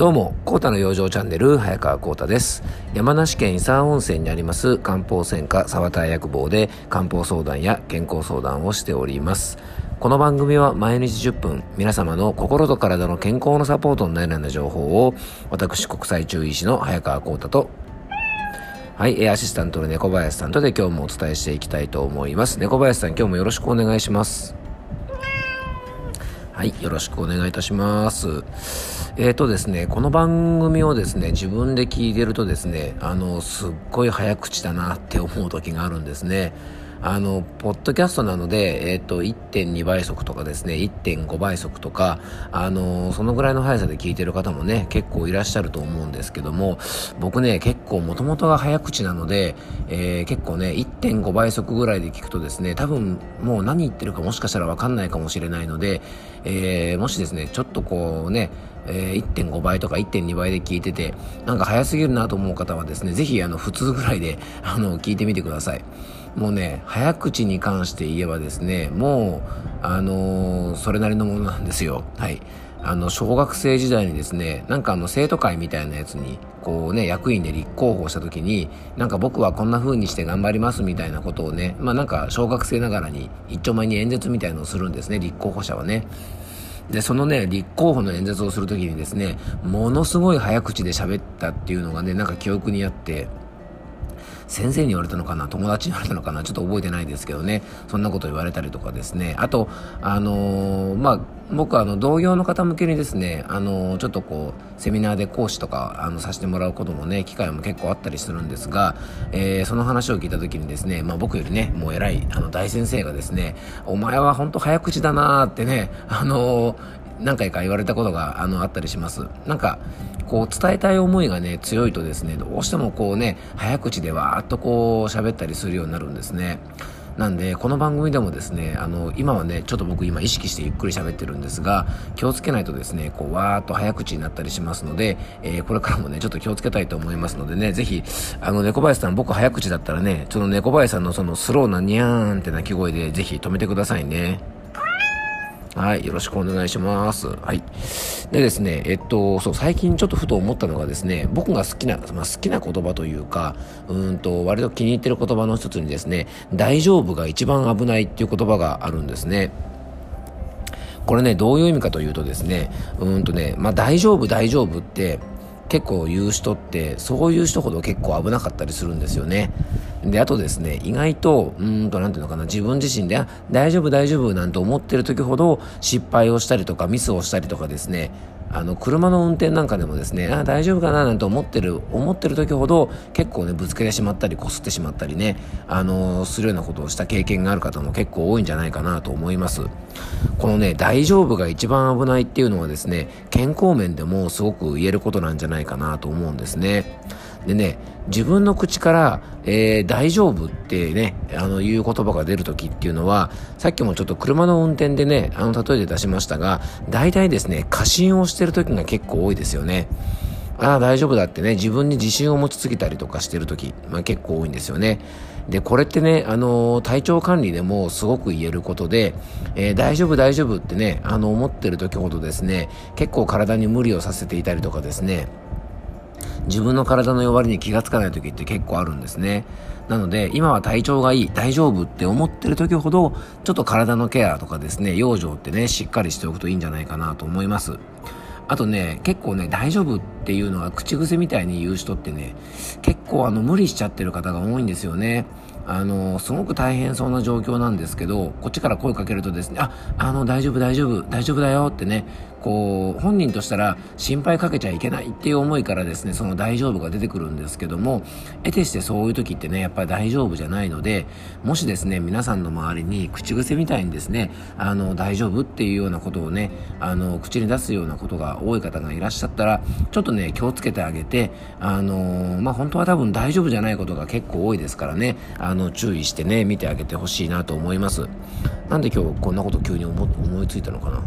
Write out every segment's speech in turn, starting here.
どうも、コータの養生チャンネル、早川コータです。山梨県伊佐温泉にあります漢方専科沢田薬房で漢方相談や健康相談をしております。この番組は毎日10分、皆様の心と体の健康のサポートになるような情報を、私国際中医師の早川コータとはい、アシスタントの猫林さんとで今日もお伝えしていきたいと思います。猫林さん、今日もよろしくお願いします。はい、よろしくお願いいたします。えーとですね、この番組をですね、自分で聞いてるとですね、あの、すっごい早口だなって思う時があるんですね。あの、ポッドキャストなので、えっ、ー、と、1.2倍速とかですね、1.5倍速とか、あの、そのぐらいの速さで聞いてる方もね、結構いらっしゃると思うんですけども、僕ね、結構もともとが早口なので、えー、結構ね、1.5倍速ぐらいで聞くとですね、多分もう何言ってるかもしかしたらわかんないかもしれないので、えー、もしですね、ちょっとこうね、えー、1.5倍とか1.2倍で聞いてて、なんか早すぎるなと思う方はですね、ぜひあの、普通ぐらいで、あの、聞いてみてください。もうね、早口に関して言えばですね、もう、あのー、それなりのものなんですよ。はい。あの、小学生時代にですね、なんかあの、生徒会みたいなやつに、こうね、役員で立候補した時に、なんか僕はこんな風にして頑張りますみたいなことをね、まあなんか小学生ながらに一丁前に演説みたいのをするんですね、立候補者はね。で、そのね、立候補の演説をするときにですね、ものすごい早口で喋ったっていうのがね、なんか記憶にあって、先生に言われたのかな友達に言われたのかなちょっと覚えてないですけどね。そんなこと言われたりとかですね。あとあのー、まあ僕はあの同業の方向けにですね、あのちょっとこうセミナーで講師とかあのさせてもらうこともね機会も結構あったりするんですが、えー、その話を聞いた時にですね、まあ、僕よりねもう偉いあの大先生がですねお前は本当早口だなーってね、あの何回か言われたことがあのあったりします。なんかこう伝えたい思いがね強いとですねどうしてもこうね早口でわーっとこう喋ったりするようになるんですね。なんでこの番組でもですねあの今はねちょっと僕今意識してゆっくり喋ってるんですが気をつけないとですねこうわーっと早口になったりしますので、えー、これからもねちょっと気をつけたいと思いますのでねぜひあの猫林さん僕早口だったらねちょっと猫林さんのそのスローなニャーンって鳴き声でぜひ止めてくださいね。はい、よろしくお願いします。はい。でですね、えっと、そう、最近ちょっとふと思ったのがですね、僕が好きな、まあ、好きな言葉というか、うんと、割と気に入ってる言葉の一つにですね、大丈夫が一番危ないっていう言葉があるんですね。これね、どういう意味かというとですね、うんとね、まあ、大丈夫、大丈夫って、結構言う人ってそういう人ほど結構危なかったりするんですよねであとですね意外とうんと何ていうのかな自分自身で大丈夫大丈夫なんて思ってる時ほど失敗をしたりとかミスをしたりとかですねあの車の運転なんかでもですねあ大丈夫かななんて思ってる思ってる時ほど結構ねぶつけてしまったりこすってしまったりねあのするようなことをした経験がある方も結構多いんじゃないかなと思います。このね大丈夫が一番危ないっていうのはですね健康面でもすごく言えることなんじゃないかなと思うんですね。でね、自分の口から、えー、大丈夫ってね、あの、いう言葉が出るときっていうのは、さっきもちょっと車の運転でね、あの、例えで出しましたが、大体ですね、過信をしてるときが結構多いですよね。ああ、大丈夫だってね、自分に自信を持ちすぎたりとかしてるとき、まあ結構多いんですよね。で、これってね、あの、体調管理でもすごく言えることで、えー、大丈夫大丈夫ってね、あの、思ってる時ほどですね、結構体に無理をさせていたりとかですね、自分の体の弱りに気がつかない時って結構あるんですね。なので、今は体調がいい、大丈夫って思ってる時ほど、ちょっと体のケアとかですね、養生ってね、しっかりしておくといいんじゃないかなと思います。あとね、結構ね、大丈夫っていうのは口癖みたいに言う人ってね、結構あの、無理しちゃってる方が多いんですよね。あの、すごく大変そうな状況なんですけど、こっちから声かけるとですね、あ、あの、大丈夫、大丈夫、大丈夫だよってね、こう、本人としたら心配かけちゃいけないっていう思いからですね、その大丈夫が出てくるんですけども、得てしてそういう時ってね、やっぱり大丈夫じゃないので、もしですね、皆さんの周りに口癖みたいにですね、あの、大丈夫っていうようなことをね、あの、口に出すようなことが多い方がいらっしゃったら、ちょっとね、気をつけてあげて、あの、まあ、本当は多分大丈夫じゃないことが結構多いですからね、あの、注意してね、見てあげてほしいなと思います。なんで今日こんなこと急に思いついたのかな、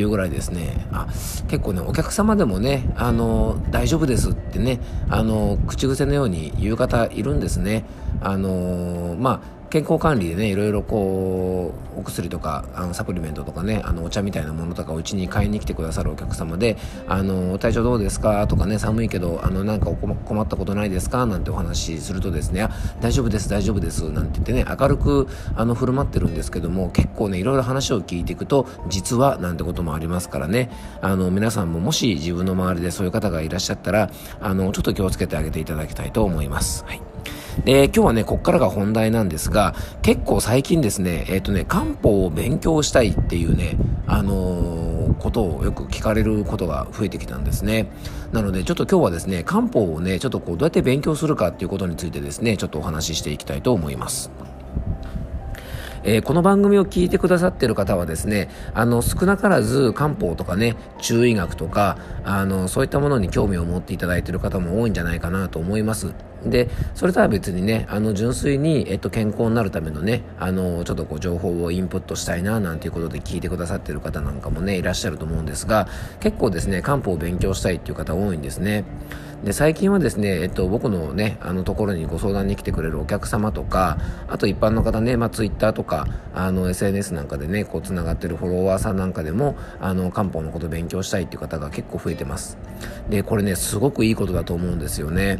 っていうぐらいですね。あ結構ねお客様でもねあの大丈夫ですってねあの口癖のように言う方いるんですね。あのまあ健康管理でねいろいろこうお薬とかあのサプリメントとかねあのお茶みたいなものとかうちに買いに来てくださるお客様で「あの体調どうですか?」とかね「寒いけどあのなんか困ったことないですか?」なんてお話しするとですね「大丈夫です大丈夫です」なんて言ってね明るくあの振る舞ってるんですけども結構ねいろいろ話を聞いていくと実はなんてこともありますからねあの皆さんももし自分の周りでそういう方がいらっしゃったらあのちょっと気をつけてあげていただきたいと思います。はいで、今日はね、こっからが本題なんですが、結構最近ですね、えっ、ー、とね、漢方を勉強したいっていうね、あのー、ことをよく聞かれることが増えてきたんですね。なので、ちょっと今日はですね、漢方をね、ちょっとこう、どうやって勉強するかっていうことについてですね、ちょっとお話ししていきたいと思います。えー、この番組を聞いてくださってる方はですね、あの、少なからず漢方とかね、中医学とか、あの、そういったものに興味を持っていただいている方も多いんじゃないかなと思います。で、それとは別にね、あの、純粋に、えっと、健康になるためのね、あの、ちょっとこう、情報をインプットしたいな、なんていうことで聞いてくださってる方なんかもね、いらっしゃると思うんですが、結構ですね、漢方を勉強したいっていう方多いんですね。で最近はですね、えっと、僕のねあのところにご相談に来てくれるお客様とかあと一般の方ね、まあ、ツイッターとかあの SNS なんかでねこうつながってるフォロワーさんなんかでもあの漢方のこと勉強したいっていう方が結構増えてますでこれねすごくいいことだと思うんですよね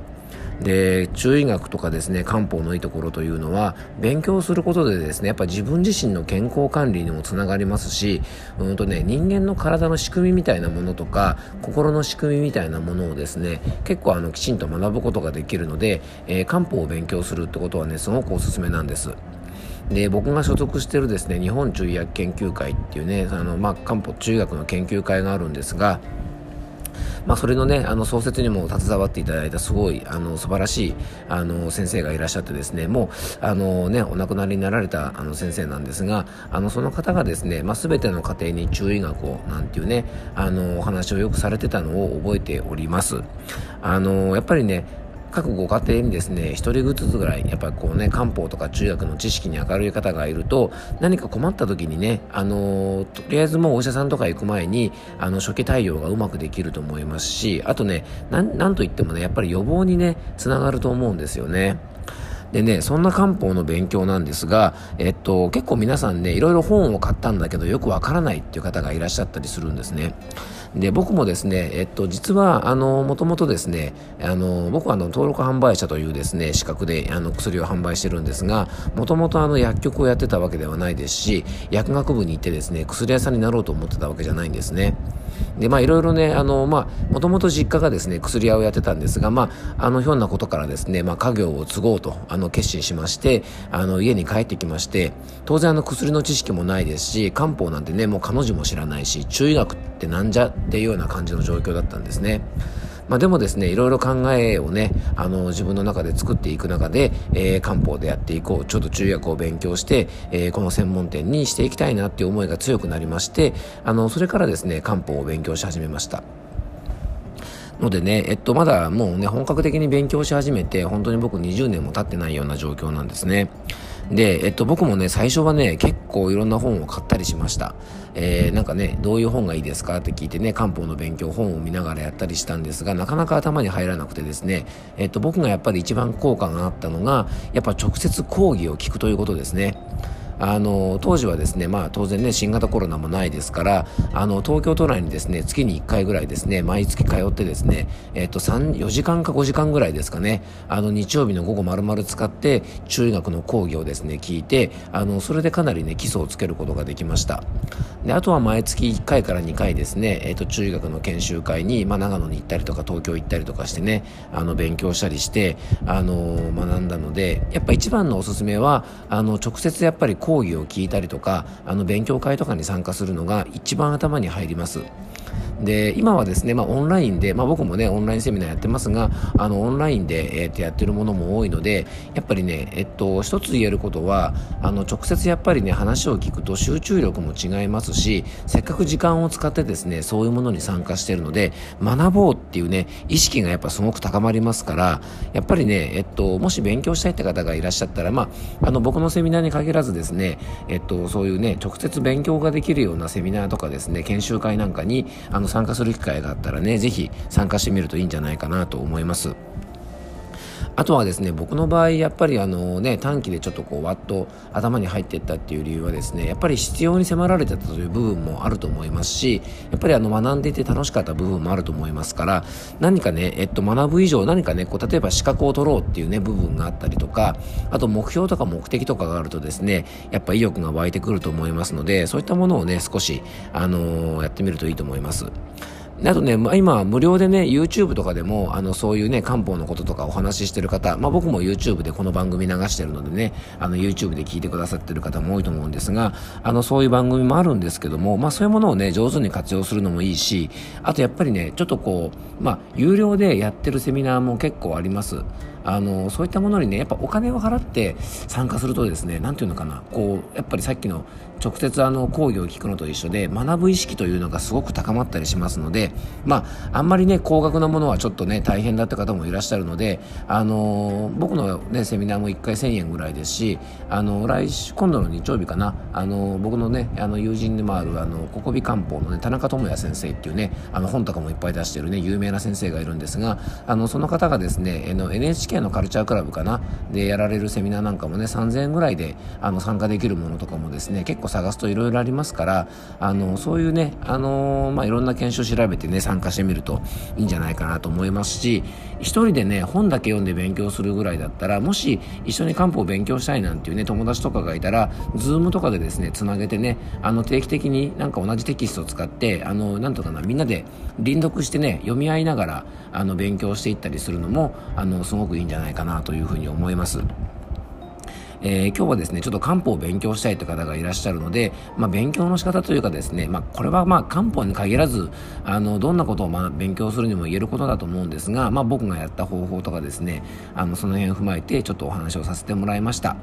で中医学とかですね漢方のいいところというのは勉強することでですねやっぱ自分自身の健康管理にもつながりますしうんとね人間の体の仕組みみたいなものとか心の仕組みみたいなものをですね結構あのきちんと学ぶことができるので、えー、漢方を勉強するってことはねすごくおすすめなんです。で僕が所属してるですね日本中医薬研究会っていうねあの、まあ、漢方中医学の研究会があるんですがまあ、それのねあの創設にも携わっていただいたすごいあの素晴らしいあの先生がいらっしゃってですねもうあの、ね、お亡くなりになられたあの先生なんですがあのその方がですね、まあ、全ての家庭に注意学をなんていうねあのお話をよくされてたのを覚えております。あのやっぱりね各ご家庭にですね、一人ずつぐらい、やっぱりこうね、漢方とか中学の知識に明るい方がいると、何か困った時にね、あのー、とりあえずもうお医者さんとか行く前に、あの、初期対応がうまくできると思いますし、あとね、なん、なんといってもね、やっぱり予防にね、つながると思うんですよね。でね、そんな漢方の勉強なんですが、えっと、結構皆さんね、いろいろ本を買ったんだけど、よくわからないっていう方がいらっしゃったりするんですね。で、僕もですね、えっと、実は、あの、もともとですね、あの、僕はあの、登録販売者というですね、資格で、あの、薬を販売してるんですが、もともとあの、薬局をやってたわけではないですし、薬学部に行ってですね、薬屋さんになろうと思ってたわけじゃないんですね。で、まあ、いろいろね、あの、まあ、もともと実家がですね、薬屋をやってたんですが、まあ、あの、ひょんなことからですね、まあ、家業を継ごうと、あの、決心しまして、あの、家に帰ってきまして、当然あの、薬の知識もないですし、漢方なんてね、もう彼女も知らないし、中医学ってなんじゃっていうような感じの状況だったんですね。まあ、でもですね、いろいろ考えをね、あの、自分の中で作っていく中で、えー、漢方でやっていこう、ちょっと中薬を勉強して、えー、この専門店にしていきたいなっていう思いが強くなりまして、あの、それからですね、漢方を勉強し始めました。のでね、えっと、まだもうね、本格的に勉強し始めて、本当に僕20年も経ってないような状況なんですね。で、えっと、僕もね、最初はね、結構いろんな本を買ったりしました。えー、なんかね、どういう本がいいですかって聞いてね、漢方の勉強、本を見ながらやったりしたんですが、なかなか頭に入らなくてですね、えっと、僕がやっぱり一番効果があったのが、やっぱ直接講義を聞くということですね。あの当時はですね、まあ、当然ね新型コロナもないですからあの東京都内にですね月に1回ぐらいですね毎月通ってですね、えっと、4時間か5時間ぐらいですかねあの日曜日の午後丸々使って中医学の講義をですね聞いてあのそれでかなりね基礎をつけることができました。であとは毎月1回から2回ですね、えっと、中医学の研修会に、まあ、長野に行ったりとか東京行ったりとかしてねあの勉強したりしてあの学んだのでやっぱ一番のおすすめはあの直接やっぱり講講義を聞いたりとかあの勉強会とかに参加するのが一番頭に入ります。で今はですね、まあ、オンラインで、まあ、僕もねオンラインセミナーやってますがあのオンラインで、えー、とやってるものも多いのでやっぱりね、えっと、一つ言えることはあの直接やっぱりね話を聞くと集中力も違いますしせっかく時間を使ってですねそういうものに参加してるので学ぼうっていうね意識がやっぱすごく高まりますからやっぱりね、えっと、もし勉強したいって方がいらっしゃったら、まあ、あの僕のセミナーに限らずですね、えっと、そういうね直接勉強ができるようなセミナーとかですね研修会なんかにあの参加する機会があったらね、ぜひ参加してみるといいんじゃないかなと思います。あとはですね僕の場合やっぱりあのね短期でちょっとこうわっと頭に入っていったっていう理由はですねやっぱり必要に迫られてたという部分もあると思いますしやっぱりあの学んでいて楽しかった部分もあると思いますから何かね、えっと、学ぶ以上何かねこう例えば資格を取ろうっていうね部分があったりとかあと目標とか目的とかがあるとですねやっぱ意欲が湧いてくると思いますのでそういったものをね少し、あのー、やってみるといいと思います。あとね、まあ、今、無料でね、YouTube とかでも、あの、そういうね、漢方のこととかお話ししてる方、まあ、僕も YouTube でこの番組流してるのでね、あの、YouTube で聞いてくださってる方も多いと思うんですが、あの、そういう番組もあるんですけども、まあ、そういうものをね、上手に活用するのもいいし、あとやっぱりね、ちょっとこう、まあ、有料でやってるセミナーも結構あります。あのそういったものにねやっぱお金を払って参加するとですね何ていうのかなこうやっぱりさっきの直接あの講義を聞くのと一緒で学ぶ意識というのがすごく高まったりしますのでまああんまりね高額なものはちょっとね大変だった方もいらっしゃるのであの僕のねセミナーも1回1000円ぐらいですしあの来週今度の日曜日かなあの僕のねあの友人でもあるあのココビ漢方のね田中智也先生っていうねあの本とかもいっぱい出してるね有名な先生がいるんですがあのその方がですね NHK のカルチャークラブかな。でやられるセミナーなんかもね3000円ぐらいであの参加できるものとかもですね結構探すといろいろありますからあのそういうねあのまあいろんな研修調べてね参加してみるといいんじゃないかなと思いますし一人でね本だけ読んで勉強するぐらいだったらもし一緒に漢方を勉強したいなんていうね友達とかがいたら Zoom とかでですねつなげてねあの定期的になんか同じテキストを使ってあのなんとかなみんなで輪読してね読み合いながらあの勉強していったりするのもあのすごくいいいんじゃないかなというふうに思います。えー、今日はですね、ちょっと漢方を勉強したいという方がいらっしゃるので、まあ、勉強の仕方というかですね、まあ、これはまあ漢方に限らず、あの、どんなことをまあ勉強するにも言えることだと思うんですが、まあ、僕がやった方法とかですね、あの、その辺を踏まえてちょっとお話をさせてもらいました。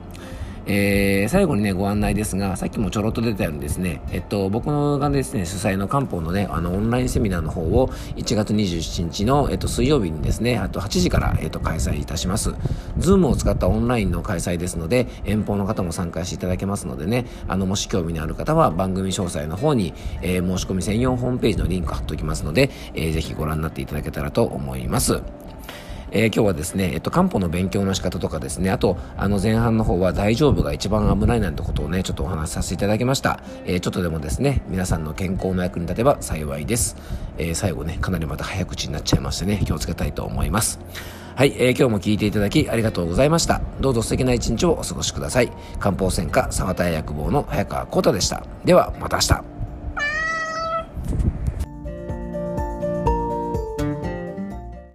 えー、最後にね、ご案内ですが、さっきもちょろっと出たようにですね、えっと、僕がですね、主催の漢方のね、あの、オンラインセミナーの方を1月27日の、えっと、水曜日にですね、あと8時から、えっと、開催いたします。ズームを使ったオンラインの開催ですので、遠方の方も参加していただけますのでね、あの、もし興味のある方は番組詳細の方に、えー、申し込み専用ホームページのリンク貼っておきますので、えー、ぜひご覧になっていただけたらと思います。えー、今日はですね、えっと、漢方の勉強の仕方とかですね、あと、あの、前半の方は大丈夫が一番危ないなんてことをね、ちょっとお話しさせていただきました。えー、ちょっとでもですね、皆さんの健康の役に立てば幸いです。えー、最後ね、かなりまた早口になっちゃいましてね、気をつけたいと思います。はい、えー、今日も聞いていただきありがとうございました。どうぞ素敵な一日をお過ごしください。漢方専科沢田屋薬房の早川幸太でした。では、また明日。